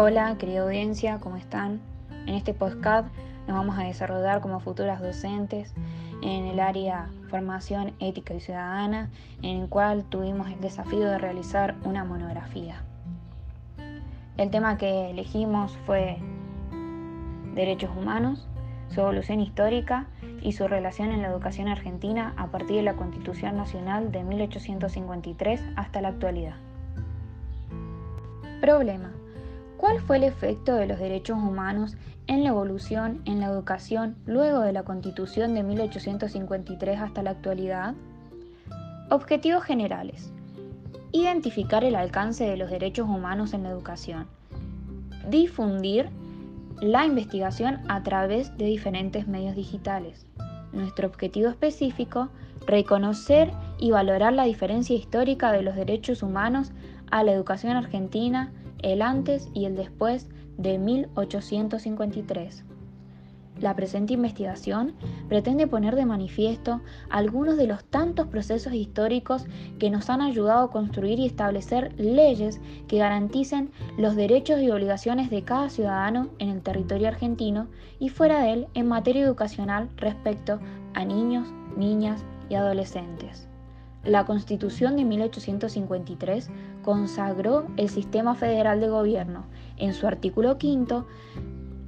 Hola, querida audiencia, ¿cómo están? En este podcast nos vamos a desarrollar como futuras docentes en el área formación ética y ciudadana, en el cual tuvimos el desafío de realizar una monografía. El tema que elegimos fue derechos humanos, su evolución histórica y su relación en la educación argentina a partir de la Constitución Nacional de 1853 hasta la actualidad. Problema. ¿Cuál fue el efecto de los derechos humanos en la evolución en la educación luego de la Constitución de 1853 hasta la actualidad? Objetivos generales. Identificar el alcance de los derechos humanos en la educación. Difundir la investigación a través de diferentes medios digitales. Nuestro objetivo específico, reconocer y valorar la diferencia histórica de los derechos humanos a la educación argentina el antes y el después de 1853. La presente investigación pretende poner de manifiesto algunos de los tantos procesos históricos que nos han ayudado a construir y establecer leyes que garanticen los derechos y obligaciones de cada ciudadano en el territorio argentino y fuera de él en materia educacional respecto a niños, niñas y adolescentes. La Constitución de 1853 consagró el sistema federal de gobierno. En su artículo quinto,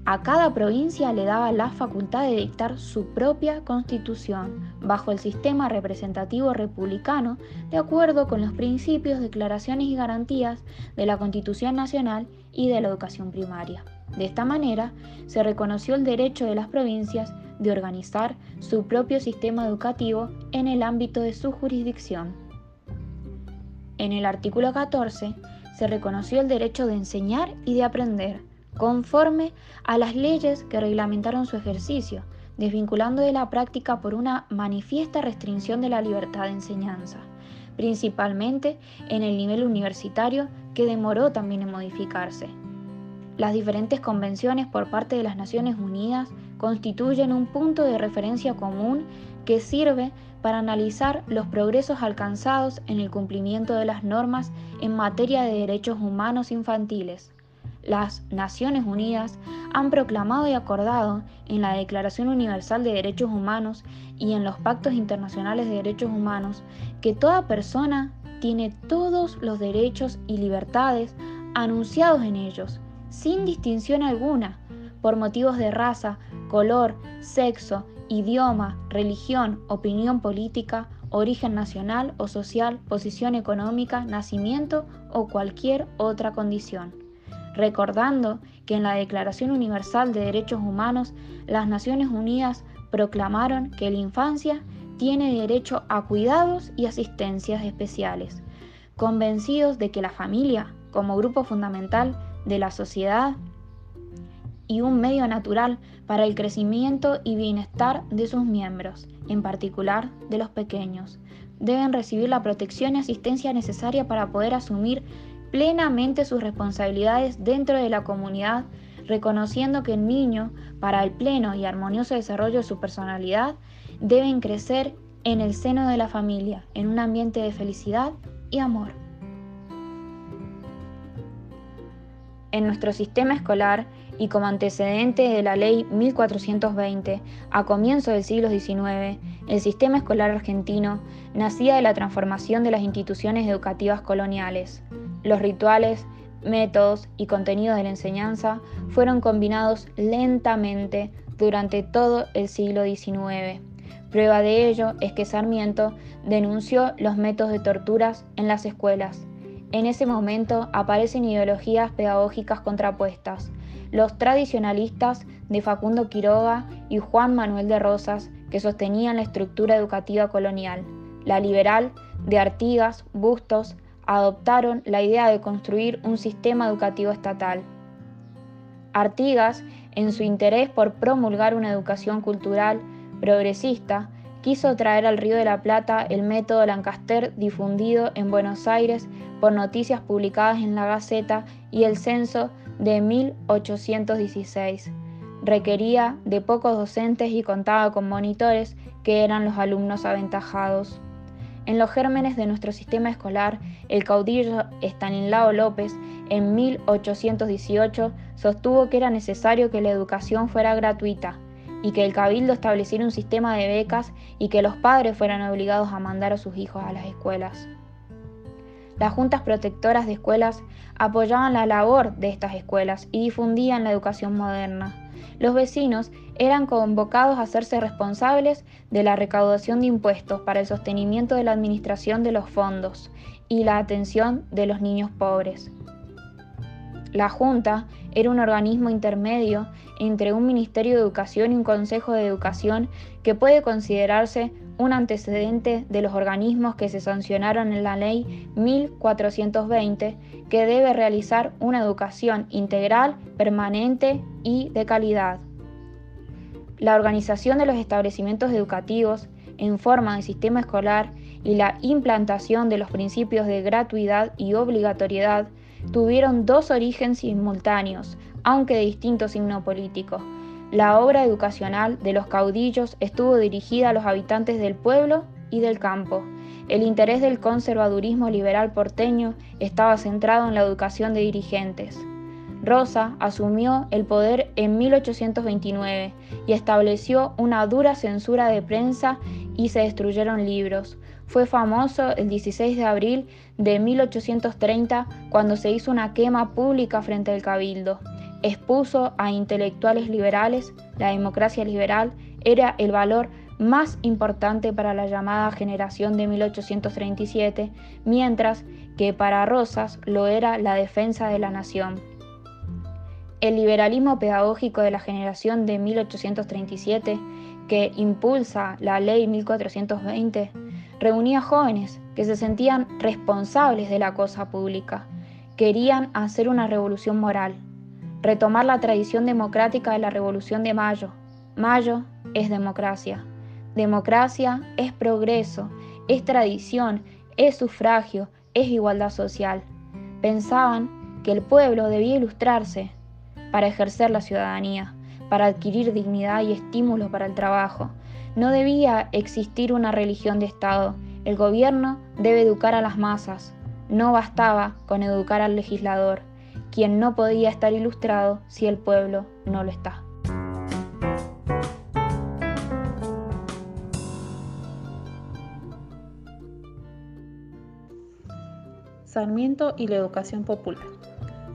a cada provincia le daba la facultad de dictar su propia constitución bajo el sistema representativo republicano de acuerdo con los principios, declaraciones y garantías de la Constitución Nacional y de la educación primaria. De esta manera, se reconoció el derecho de las provincias de organizar su propio sistema educativo en el ámbito de su jurisdicción. En el artículo 14 se reconoció el derecho de enseñar y de aprender, conforme a las leyes que reglamentaron su ejercicio, desvinculando de la práctica por una manifiesta restricción de la libertad de enseñanza, principalmente en el nivel universitario que demoró también en modificarse. Las diferentes convenciones por parte de las Naciones Unidas constituyen un punto de referencia común que sirve para analizar los progresos alcanzados en el cumplimiento de las normas en materia de derechos humanos infantiles. Las Naciones Unidas han proclamado y acordado en la Declaración Universal de Derechos Humanos y en los pactos internacionales de derechos humanos que toda persona tiene todos los derechos y libertades anunciados en ellos, sin distinción alguna, por motivos de raza, color, sexo, idioma, religión, opinión política, origen nacional o social, posición económica, nacimiento o cualquier otra condición. Recordando que en la Declaración Universal de Derechos Humanos las Naciones Unidas proclamaron que la infancia tiene derecho a cuidados y asistencias especiales, convencidos de que la familia, como grupo fundamental de la sociedad, y un medio natural para el crecimiento y bienestar de sus miembros, en particular de los pequeños. Deben recibir la protección y asistencia necesaria para poder asumir plenamente sus responsabilidades dentro de la comunidad, reconociendo que el niño, para el pleno y armonioso desarrollo de su personalidad, deben crecer en el seno de la familia, en un ambiente de felicidad y amor. En nuestro sistema escolar, y como antecedente de la Ley 1420, a comienzo del siglo XIX, el sistema escolar argentino nacía de la transformación de las instituciones educativas coloniales. Los rituales, métodos y contenidos de la enseñanza fueron combinados lentamente durante todo el siglo XIX. Prueba de ello es que Sarmiento denunció los métodos de torturas en las escuelas. En ese momento aparecen ideologías pedagógicas contrapuestas, los tradicionalistas de Facundo Quiroga y Juan Manuel de Rosas, que sostenían la estructura educativa colonial. La liberal de Artigas, Bustos, adoptaron la idea de construir un sistema educativo estatal. Artigas, en su interés por promulgar una educación cultural progresista, quiso traer al Río de la Plata el método Lancaster difundido en Buenos Aires por noticias publicadas en la Gaceta y el censo de 1816. Requería de pocos docentes y contaba con monitores que eran los alumnos aventajados. En los gérmenes de nuestro sistema escolar, el caudillo Estanislao López, en 1818, sostuvo que era necesario que la educación fuera gratuita y que el cabildo estableciera un sistema de becas y que los padres fueran obligados a mandar a sus hijos a las escuelas. Las juntas protectoras de escuelas apoyaban la labor de estas escuelas y difundían la educación moderna. Los vecinos eran convocados a hacerse responsables de la recaudación de impuestos para el sostenimiento de la administración de los fondos y la atención de los niños pobres. La Junta era un organismo intermedio entre un Ministerio de Educación y un Consejo de Educación que puede considerarse un antecedente de los organismos que se sancionaron en la Ley 1420, que debe realizar una educación integral, permanente y de calidad. La organización de los establecimientos educativos en forma de sistema escolar y la implantación de los principios de gratuidad y obligatoriedad tuvieron dos orígenes simultáneos, aunque de distinto signo político la obra educacional de los caudillos estuvo dirigida a los habitantes del pueblo y del campo. El interés del conservadurismo liberal porteño estaba centrado en la educación de dirigentes. Rosa asumió el poder en 1829 y estableció una dura censura de prensa y se destruyeron libros. Fue famoso el 16 de abril de 1830 cuando se hizo una quema pública frente al cabildo expuso a intelectuales liberales, la democracia liberal era el valor más importante para la llamada generación de 1837, mientras que para Rosas lo era la defensa de la nación. El liberalismo pedagógico de la generación de 1837, que impulsa la ley 1420, reunía jóvenes que se sentían responsables de la cosa pública, querían hacer una revolución moral retomar la tradición democrática de la Revolución de Mayo. Mayo es democracia. Democracia es progreso, es tradición, es sufragio, es igualdad social. Pensaban que el pueblo debía ilustrarse para ejercer la ciudadanía, para adquirir dignidad y estímulo para el trabajo. No debía existir una religión de Estado. El gobierno debe educar a las masas. No bastaba con educar al legislador quien no podía estar ilustrado si el pueblo no lo está. Sarmiento y la educación popular.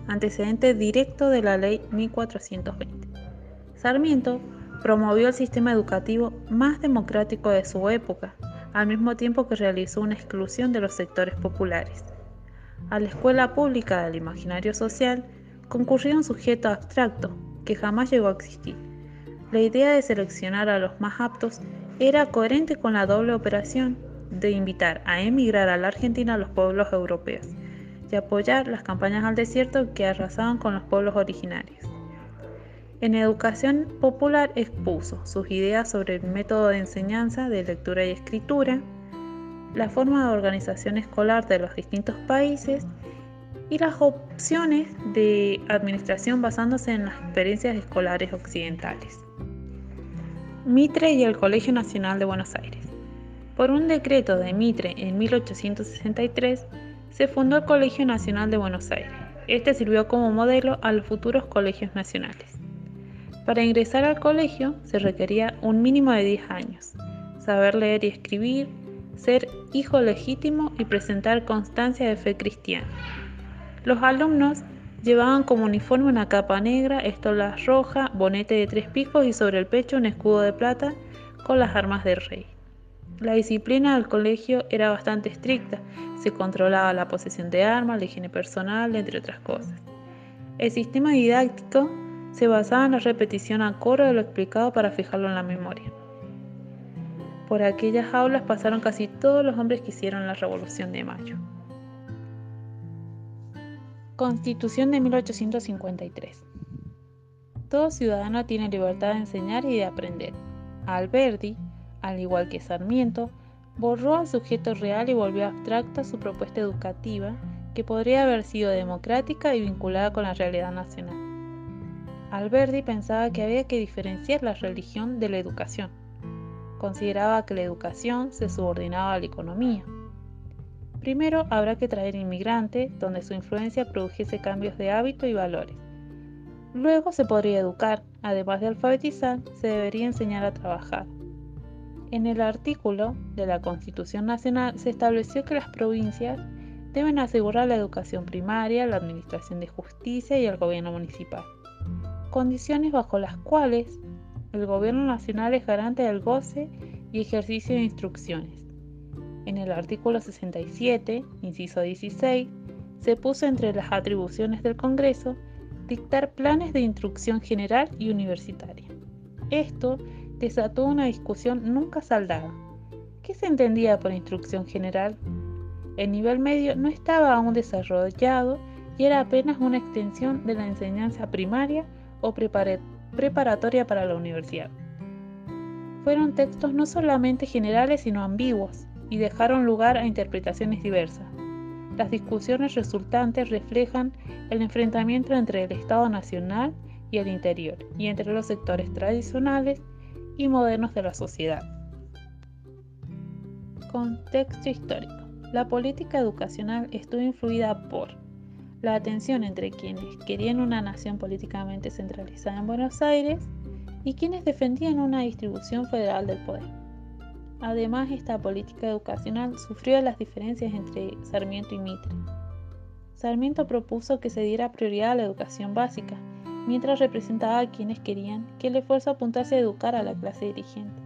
Antecedente directo de la ley 1420. Sarmiento promovió el sistema educativo más democrático de su época, al mismo tiempo que realizó una exclusión de los sectores populares a la escuela pública del imaginario social concurría un sujeto abstracto que jamás llegó a existir. La idea de seleccionar a los más aptos era coherente con la doble operación de invitar a emigrar a la Argentina a los pueblos europeos y apoyar las campañas al desierto que arrasaban con los pueblos originarios. En educación popular expuso sus ideas sobre el método de enseñanza de lectura y escritura, la forma de organización escolar de los distintos países y las opciones de administración basándose en las experiencias escolares occidentales. Mitre y el Colegio Nacional de Buenos Aires. Por un decreto de Mitre en 1863 se fundó el Colegio Nacional de Buenos Aires. Este sirvió como modelo a los futuros colegios nacionales. Para ingresar al colegio se requería un mínimo de 10 años, saber leer y escribir, ser hijo legítimo y presentar constancia de fe cristiana. Los alumnos llevaban como uniforme una capa negra, estola roja, bonete de tres picos y sobre el pecho un escudo de plata con las armas del rey. La disciplina del colegio era bastante estricta, se controlaba la posesión de armas, la higiene personal, entre otras cosas. El sistema didáctico se basaba en la repetición a coro de lo explicado para fijarlo en la memoria. Por aquellas aulas pasaron casi todos los hombres que hicieron la Revolución de Mayo. Constitución de 1853. Todo ciudadano tiene libertad de enseñar y de aprender. Alberdi, al igual que Sarmiento, borró al sujeto real y volvió abstracta su propuesta educativa, que podría haber sido democrática y vinculada con la realidad nacional. Alberdi pensaba que había que diferenciar la religión de la educación consideraba que la educación se subordinaba a la economía. Primero habrá que traer inmigrantes donde su influencia produjese cambios de hábito y valores. Luego se podría educar, además de alfabetizar, se debería enseñar a trabajar. En el artículo de la Constitución Nacional se estableció que las provincias deben asegurar la educación primaria, la administración de justicia y el gobierno municipal, condiciones bajo las cuales el gobierno nacional es garante del goce y ejercicio de instrucciones. En el artículo 67, inciso 16, se puso entre las atribuciones del Congreso dictar planes de instrucción general y universitaria. Esto desató una discusión nunca saldada. ¿Qué se entendía por instrucción general? El nivel medio no estaba aún desarrollado y era apenas una extensión de la enseñanza primaria o preparatoria para la universidad. Fueron textos no solamente generales sino ambiguos y dejaron lugar a interpretaciones diversas. Las discusiones resultantes reflejan el enfrentamiento entre el Estado Nacional y el interior, y entre los sectores tradicionales y modernos de la sociedad. Contexto histórico. La política educacional estuvo influida por la atención entre quienes querían una nación políticamente centralizada en Buenos Aires y quienes defendían una distribución federal del poder. Además, esta política educacional sufrió las diferencias entre Sarmiento y Mitre. Sarmiento propuso que se diera prioridad a la educación básica, mientras representaba a quienes querían que el esfuerzo apuntase a educar a la clase dirigente.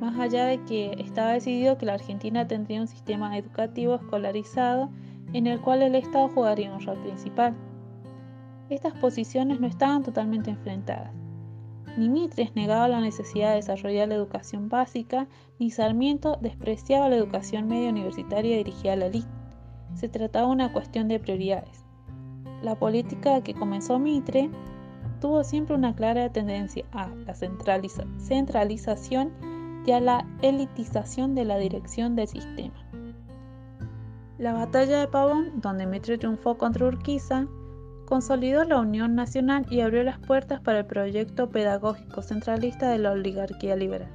Más allá de que estaba decidido que la Argentina tendría un sistema educativo escolarizado en el cual el Estado jugaría un rol principal. Estas posiciones no estaban totalmente enfrentadas. Ni Mitres negaba la necesidad de desarrollar la educación básica, ni Sarmiento despreciaba la educación media universitaria dirigida a la elite. Se trataba de una cuestión de prioridades. La política que comenzó Mitre tuvo siempre una clara tendencia a la centralización y a la elitización de la dirección del sistema. La batalla de Pavón, donde Mitre triunfó contra Urquiza, consolidó la Unión Nacional y abrió las puertas para el proyecto pedagógico centralista de la oligarquía liberal.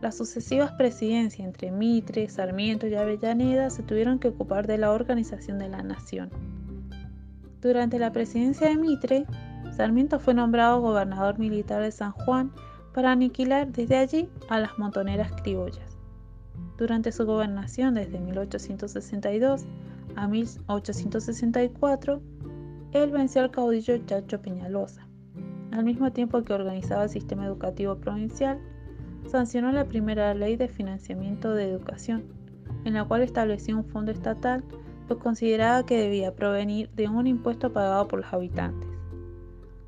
Las sucesivas presidencias entre Mitre, Sarmiento y Avellaneda se tuvieron que ocupar de la organización de la nación. Durante la presidencia de Mitre, Sarmiento fue nombrado gobernador militar de San Juan para aniquilar desde allí a las montoneras criollas. Durante su gobernación desde 1862 a 1864, él venció al caudillo Chacho Peñalosa. Al mismo tiempo que organizaba el sistema educativo provincial, sancionó la primera ley de financiamiento de educación, en la cual estableció un fondo estatal pues consideraba que debía provenir de un impuesto pagado por los habitantes.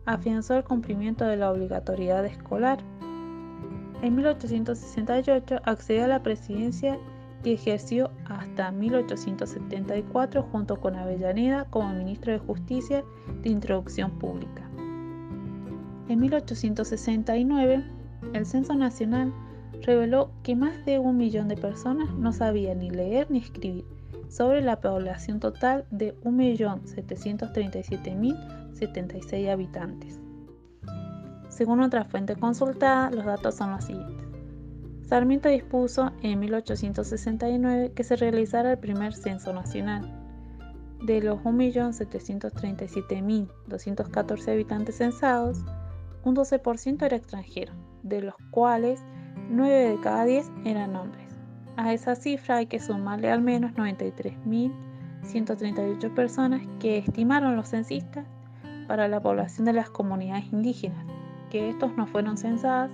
Afianzó el cumplimiento de la obligatoriedad escolar. En 1868 accedió a la presidencia y ejerció hasta 1874 junto con Avellaneda como ministro de Justicia de Introducción Pública. En 1869, el Censo Nacional reveló que más de un millón de personas no sabían ni leer ni escribir, sobre la población total de 1.737.076 habitantes. Según otra fuente consultada, los datos son los siguientes. Sarmiento dispuso en 1869 que se realizara el primer censo nacional. De los 1.737.214 habitantes censados, un 12% era extranjero, de los cuales 9 de cada 10 eran hombres. A esa cifra hay que sumarle al menos 93.138 personas que estimaron los censistas para la población de las comunidades indígenas, estos no fueron censadas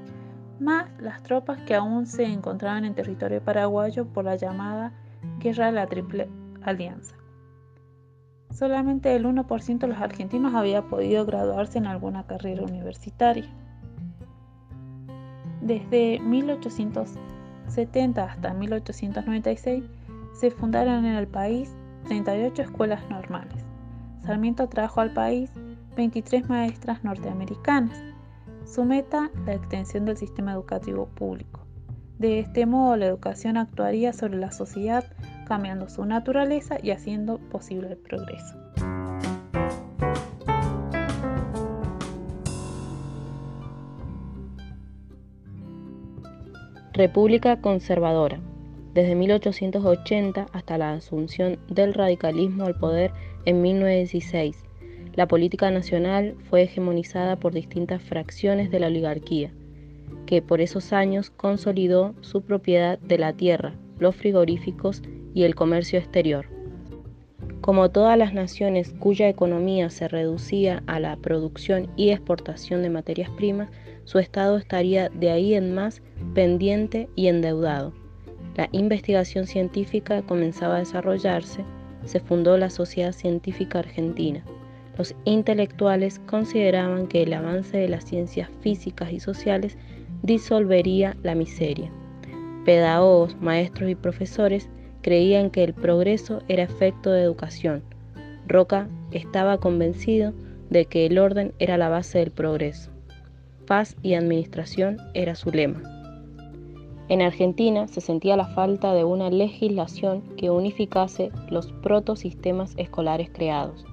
más las tropas que aún se encontraban en territorio paraguayo por la llamada Guerra de la Triple Alianza. Solamente el 1% de los argentinos había podido graduarse en alguna carrera universitaria. Desde 1870 hasta 1896 se fundaron en el país 38 escuelas normales. Sarmiento trajo al país 23 maestras norteamericanas, su meta, la extensión del sistema educativo público. De este modo, la educación actuaría sobre la sociedad, cambiando su naturaleza y haciendo posible el progreso. República Conservadora. desde 1880 hasta la asunción del radicalismo al poder en 1916. La política nacional fue hegemonizada por distintas fracciones de la oligarquía, que por esos años consolidó su propiedad de la tierra, los frigoríficos y el comercio exterior. Como todas las naciones cuya economía se reducía a la producción y exportación de materias primas, su Estado estaría de ahí en más pendiente y endeudado. La investigación científica comenzaba a desarrollarse, se fundó la Sociedad Científica Argentina. Los intelectuales consideraban que el avance de las ciencias físicas y sociales disolvería la miseria. Pedagogos, maestros y profesores creían que el progreso era efecto de educación. Roca estaba convencido de que el orden era la base del progreso. Paz y administración era su lema. En Argentina se sentía la falta de una legislación que unificase los protosistemas escolares creados.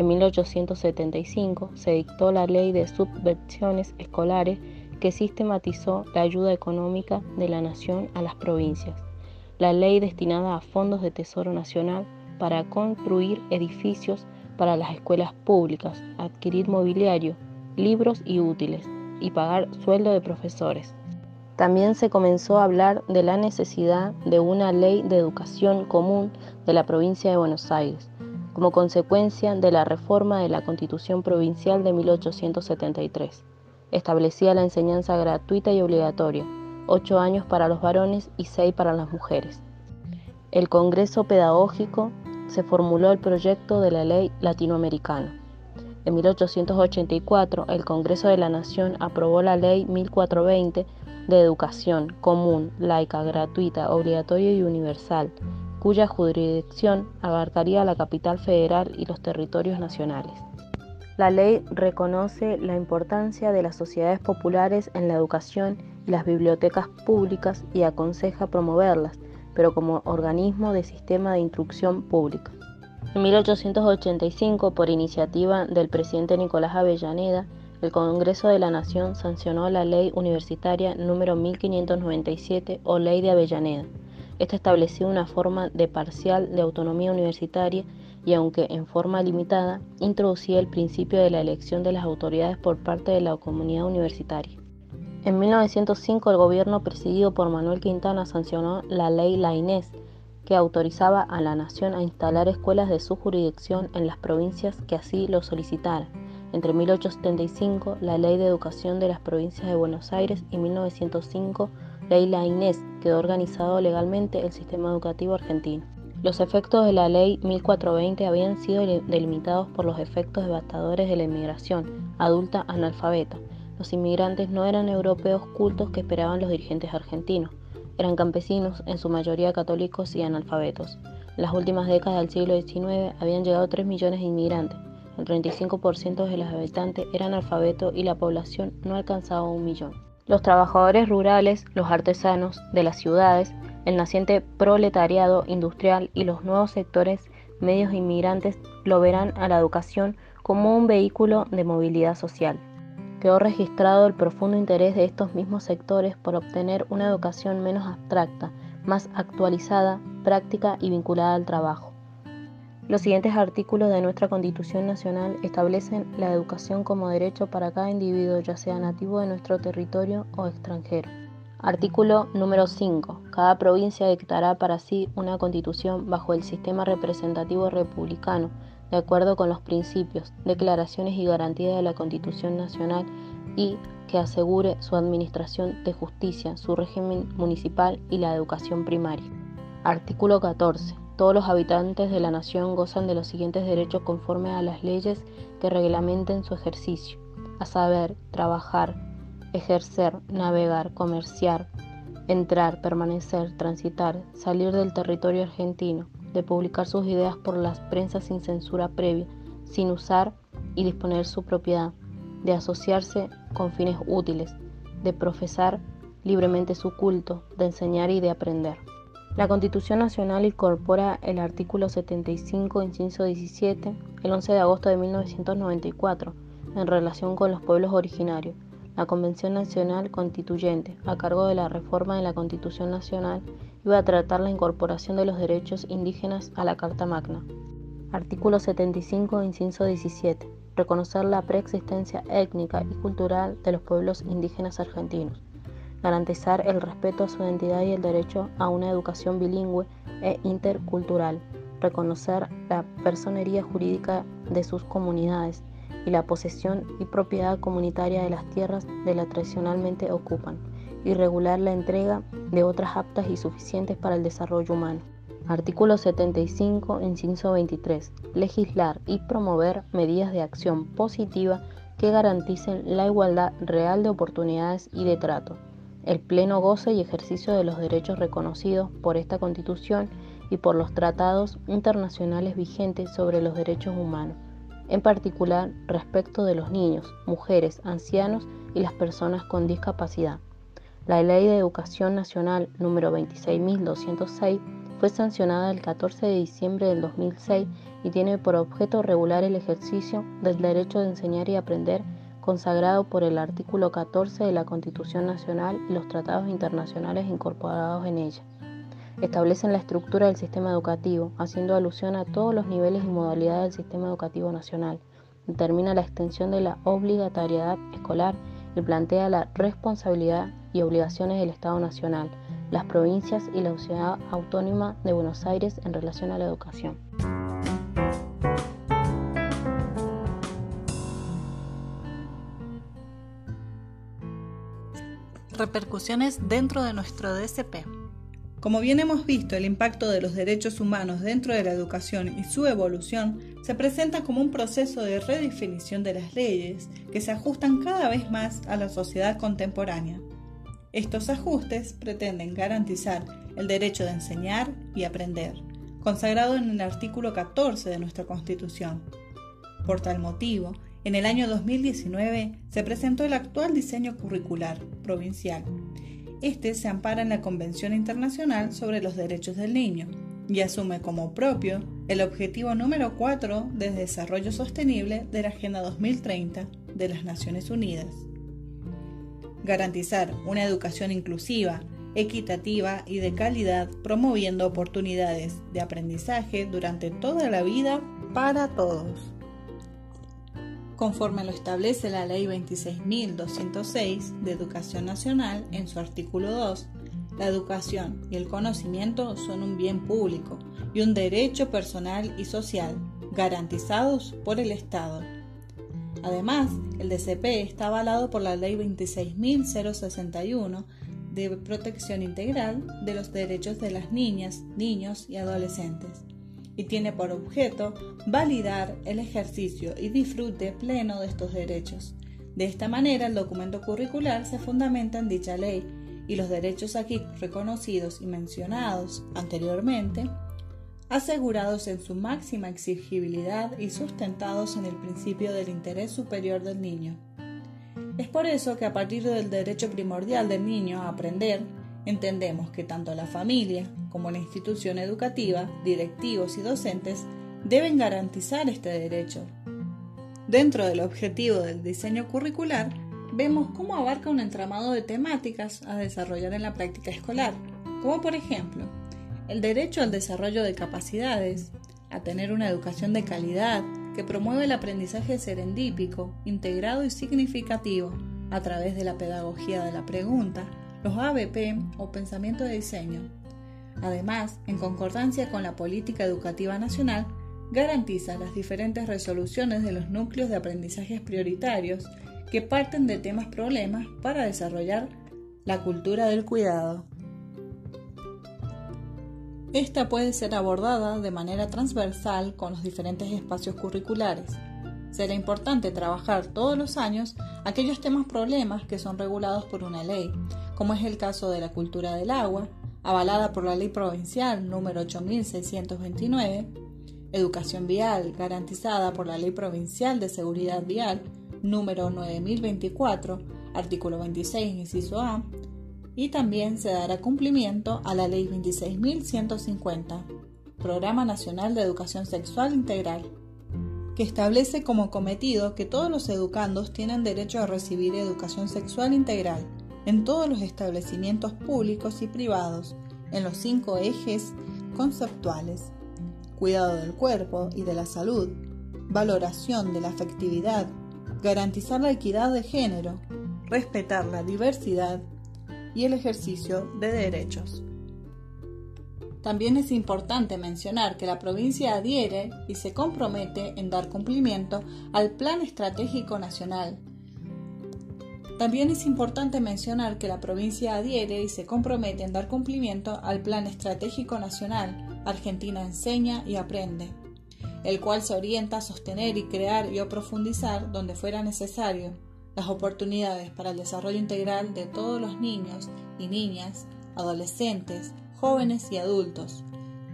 En 1875 se dictó la ley de subvenciones escolares que sistematizó la ayuda económica de la nación a las provincias la ley destinada a fondos de Tesoro Nacional para construir edificios para las escuelas públicas, adquirir mobiliario, libros y útiles, y pagar sueldo de profesores. También se comenzó a hablar de la necesidad de una ley de educación común de la provincia de Buenos Aires, como consecuencia de la reforma de la Constitución Provincial de 1873. Establecía la enseñanza gratuita y obligatoria, ocho años para los varones y seis para las mujeres. El Congreso Pedagógico se formuló el proyecto de la ley latinoamericana. En 1884, el Congreso de la Nación aprobó la Ley 1420 de Educación Común, Laica, Gratuita, Obligatoria y Universal, cuya jurisdicción abarcaría la capital federal y los territorios nacionales. La ley reconoce la importancia de las sociedades populares en la educación las bibliotecas públicas y aconseja promoverlas, pero como organismo de sistema de instrucción pública. En 1885, por iniciativa del presidente Nicolás Avellaneda, el Congreso de la Nación sancionó la Ley Universitaria número 1597 o Ley de Avellaneda. Esta establecía una forma de parcial de autonomía universitaria y aunque en forma limitada, introducía el principio de la elección de las autoridades por parte de la comunidad universitaria. En 1905 el gobierno presidido por Manuel Quintana sancionó la ley La Inés, que autorizaba a la nación a instalar escuelas de su jurisdicción en las provincias que así lo solicitaran. Entre 1875, la Ley de Educación de las Provincias de Buenos Aires y 1905, Ley La Inés, quedó organizado legalmente el sistema educativo argentino. Los efectos de la Ley 1420 habían sido delimitados por los efectos devastadores de la inmigración adulta analfabeta, los inmigrantes no eran europeos cultos que esperaban los dirigentes argentinos, eran campesinos, en su mayoría católicos y analfabetos. En las últimas décadas del siglo XIX habían llegado 3 millones de inmigrantes, el 35% de los habitantes eran alfabetos y la población no alcanzaba un millón. Los trabajadores rurales, los artesanos de las ciudades, el naciente proletariado industrial y los nuevos sectores medios inmigrantes lo verán a la educación como un vehículo de movilidad social quedó registrado el profundo interés de estos mismos sectores por obtener una educación menos abstracta, más actualizada, práctica y vinculada al trabajo. Los siguientes artículos de nuestra Constitución Nacional establecen la educación como derecho para cada individuo, ya sea nativo de nuestro territorio o extranjero. Artículo número 5. Cada provincia dictará para sí una constitución bajo el sistema representativo republicano de acuerdo con los principios, declaraciones y garantías de la Constitución Nacional y que asegure su administración de justicia, su régimen municipal y la educación primaria. Artículo 14. Todos los habitantes de la nación gozan de los siguientes derechos conforme a las leyes que reglamenten su ejercicio, a saber, trabajar, ejercer, navegar, comerciar, entrar, permanecer, transitar, salir del territorio argentino, de publicar sus ideas por las prensas sin censura previa, sin usar y disponer su propiedad, de asociarse con fines útiles, de profesar libremente su culto, de enseñar y de aprender. La Constitución Nacional incorpora el artículo 75, inciso 17, el 11 de agosto de 1994, en relación con los pueblos originarios. La Convención Nacional Constituyente, a cargo de la reforma de la Constitución Nacional, iba a tratar la incorporación de los derechos indígenas a la Carta Magna. Artículo 75, inciso 17. Reconocer la preexistencia étnica y cultural de los pueblos indígenas argentinos. Garantizar el respeto a su identidad y el derecho a una educación bilingüe e intercultural. Reconocer la personería jurídica de sus comunidades y la posesión y propiedad comunitaria de las tierras de la tradicionalmente ocupan. Y regular la entrega de otras aptas y suficientes para el desarrollo humano. Artículo 75, inciso 23. Legislar y promover medidas de acción positiva que garanticen la igualdad real de oportunidades y de trato, el pleno goce y ejercicio de los derechos reconocidos por esta Constitución y por los tratados internacionales vigentes sobre los derechos humanos, en particular respecto de los niños, mujeres, ancianos y las personas con discapacidad. La Ley de Educación Nacional número 26.206 fue sancionada el 14 de diciembre del 2006 y tiene por objeto regular el ejercicio del derecho de enseñar y aprender consagrado por el artículo 14 de la Constitución Nacional y los tratados internacionales incorporados en ella. Establecen la estructura del sistema educativo, haciendo alusión a todos los niveles y modalidades del sistema educativo nacional. Determina la extensión de la obligatoriedad escolar y plantea la responsabilidad y obligaciones del Estado Nacional, las provincias y la Ciudad Autónoma de Buenos Aires en relación a la educación. Repercusiones dentro de nuestro DSP. Como bien hemos visto, el impacto de los derechos humanos dentro de la educación y su evolución se presenta como un proceso de redefinición de las leyes que se ajustan cada vez más a la sociedad contemporánea. Estos ajustes pretenden garantizar el derecho de enseñar y aprender, consagrado en el artículo 14 de nuestra Constitución. Por tal motivo, en el año 2019 se presentó el actual diseño curricular provincial. Este se ampara en la Convención Internacional sobre los Derechos del Niño y asume como propio el objetivo número 4 de Desarrollo Sostenible de la Agenda 2030 de las Naciones Unidas garantizar una educación inclusiva, equitativa y de calidad, promoviendo oportunidades de aprendizaje durante toda la vida para todos. Conforme lo establece la Ley 26.206 de Educación Nacional en su artículo 2, la educación y el conocimiento son un bien público y un derecho personal y social, garantizados por el Estado. Además, el DCP está avalado por la Ley 26.061 de Protección Integral de los Derechos de las Niñas, Niños y Adolescentes y tiene por objeto validar el ejercicio y disfrute pleno de estos derechos. De esta manera, el documento curricular se fundamenta en dicha ley y los derechos aquí reconocidos y mencionados anteriormente asegurados en su máxima exigibilidad y sustentados en el principio del interés superior del niño. Es por eso que a partir del derecho primordial del niño a aprender, entendemos que tanto la familia como la institución educativa, directivos y docentes deben garantizar este derecho. Dentro del objetivo del diseño curricular, vemos cómo abarca un entramado de temáticas a desarrollar en la práctica escolar, como por ejemplo, el derecho al desarrollo de capacidades, a tener una educación de calidad que promueve el aprendizaje serendípico, integrado y significativo a través de la pedagogía de la pregunta, los ABP o pensamiento de diseño. Además, en concordancia con la política educativa nacional, garantiza las diferentes resoluciones de los núcleos de aprendizajes prioritarios que parten de temas problemas para desarrollar la cultura del cuidado. Esta puede ser abordada de manera transversal con los diferentes espacios curriculares. Será importante trabajar todos los años aquellos temas problemas que son regulados por una ley, como es el caso de la cultura del agua, avalada por la Ley Provincial número 8629, educación vial garantizada por la Ley Provincial de Seguridad Vial número 9024, artículo 26, inciso A, y también se dará cumplimiento a la Ley 26.150, Programa Nacional de Educación Sexual Integral, que establece como cometido que todos los educandos tienen derecho a recibir educación sexual integral en todos los establecimientos públicos y privados, en los cinco ejes conceptuales. Cuidado del cuerpo y de la salud, valoración de la afectividad, garantizar la equidad de género, respetar la diversidad y el ejercicio de derechos. También es importante mencionar que la provincia adhiere y se compromete en dar cumplimiento al Plan Estratégico Nacional. También es importante mencionar que la provincia adhiere y se compromete en dar cumplimiento al Plan Estratégico Nacional Argentina Enseña y Aprende, el cual se orienta a sostener y crear y o profundizar donde fuera necesario las oportunidades para el desarrollo integral de todos los niños y niñas, adolescentes, jóvenes y adultos,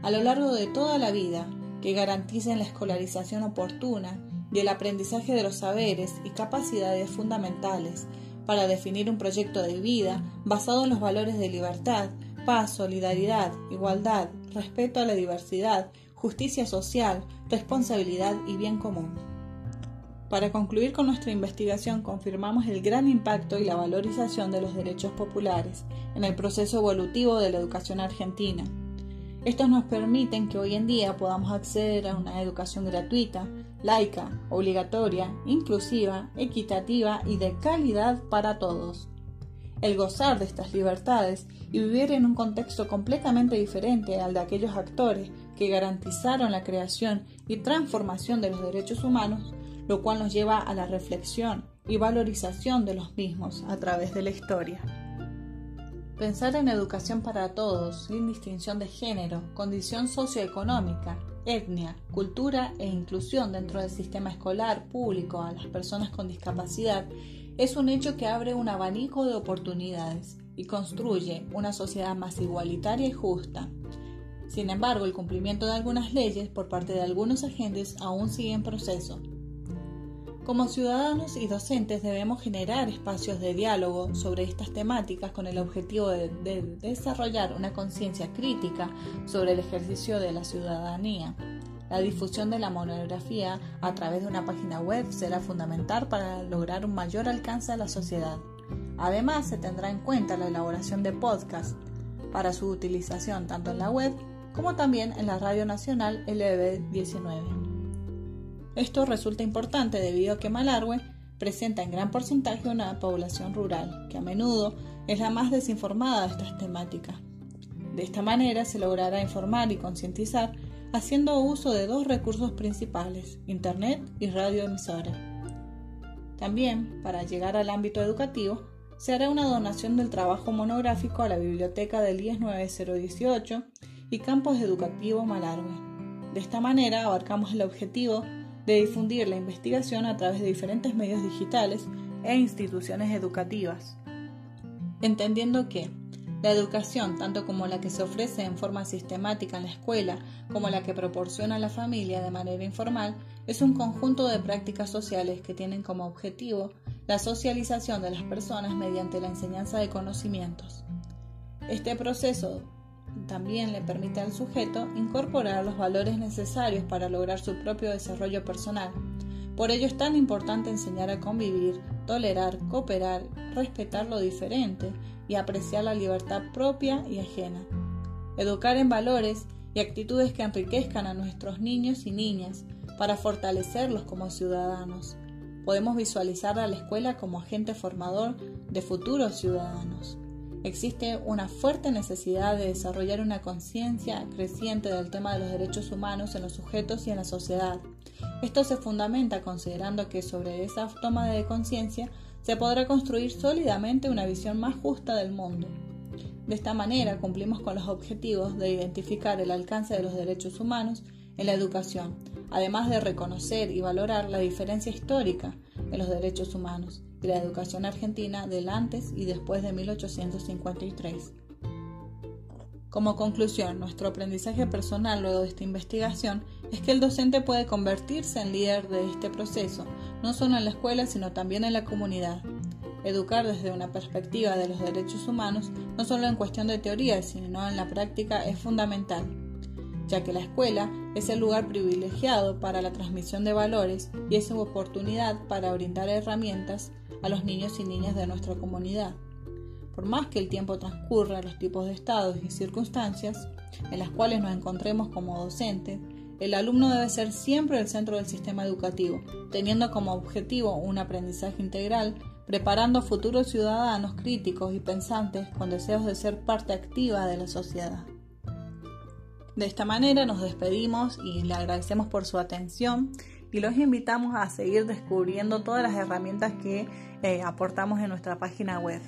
a lo largo de toda la vida, que garanticen la escolarización oportuna y el aprendizaje de los saberes y capacidades fundamentales para definir un proyecto de vida basado en los valores de libertad, paz, solidaridad, igualdad, respeto a la diversidad, justicia social, responsabilidad y bien común. Para concluir con nuestra investigación, confirmamos el gran impacto y la valorización de los derechos populares en el proceso evolutivo de la educación argentina. Estos nos permiten que hoy en día podamos acceder a una educación gratuita, laica, obligatoria, inclusiva, equitativa y de calidad para todos. El gozar de estas libertades y vivir en un contexto completamente diferente al de aquellos actores que garantizaron la creación y transformación de los derechos humanos lo cual nos lleva a la reflexión y valorización de los mismos a través de la historia. Pensar en educación para todos, sin distinción de género, condición socioeconómica, etnia, cultura e inclusión dentro del sistema escolar público a las personas con discapacidad, es un hecho que abre un abanico de oportunidades y construye una sociedad más igualitaria y justa. Sin embargo, el cumplimiento de algunas leyes por parte de algunos agentes aún sigue en proceso, como ciudadanos y docentes debemos generar espacios de diálogo sobre estas temáticas con el objetivo de, desarrollar una conciencia crítica sobre el ejercicio de la ciudadanía. La difusión de la monografía a través de una página web será fundamental para lograr un mayor alcance a la sociedad. Además, se tendrá en cuenta la elaboración de podcasts para su utilización tanto en la web como también en la Radio Nacional LB19. Esto resulta importante debido a que Malargüe presenta en gran porcentaje una población rural, que a menudo es la más desinformada de estas temáticas. De esta manera se logrará informar y concientizar haciendo uso de dos recursos principales, Internet y radioemisora. También, para llegar al ámbito educativo, se hará una donación del trabajo monográfico a la biblioteca del IES 9018 y Campos Educativo Malargüe. De esta manera abarcamos el objetivo de difundir la investigación a través de diferentes medios digitales e instituciones educativas, entendiendo que la educación, tanto como la que se ofrece en forma sistemática en la escuela, como la que proporciona la familia de manera informal, es un conjunto de prácticas sociales que tienen como objetivo la socialización de las personas mediante la enseñanza de conocimientos. Este proceso también le permite al sujeto incorporar los valores necesarios para lograr su propio desarrollo personal. Por ello es tan importante enseñar a convivir, tolerar, cooperar, respetar lo diferente y apreciar la libertad propia y ajena. Educar en valores y actitudes que enriquezcan a nuestros niños y niñas para fortalecerlos como ciudadanos. Podemos visualizar a la escuela como agente formador de futuros ciudadanos. Existe una fuerte necesidad de desarrollar una conciencia creciente del tema de los derechos humanos en los sujetos y en la sociedad. Esto se fundamenta considerando que sobre esa toma de conciencia se podrá construir sólidamente una visión más justa del mundo. De esta manera cumplimos con los objetivos de identificar el alcance de los derechos humanos en la educación, además de reconocer y valorar la diferencia histórica en los derechos humanos y la educación argentina del antes y después de 1853. Como conclusión, nuestro aprendizaje personal luego de esta investigación es que el docente puede convertirse en líder de este proceso, no solo en la escuela, sino también en la comunidad. Educar desde una perspectiva de los derechos humanos, no solo en cuestión de teoría, sino en la práctica, es fundamental. ya que la escuela es el lugar privilegiado para la transmisión de valores y es una oportunidad para brindar herramientas a los niños y niñas de nuestra comunidad. Por más que el tiempo transcurra, los tipos de estados y circunstancias en las cuales nos encontremos como docentes, el alumno debe ser siempre el centro del sistema educativo, teniendo como objetivo un aprendizaje integral, preparando futuros ciudadanos críticos y pensantes con deseos de ser parte activa de la sociedad. De esta manera nos despedimos y le agradecemos por su atención y los invitamos a seguir descubriendo todas las herramientas que eh, aportamos en nuestra página web.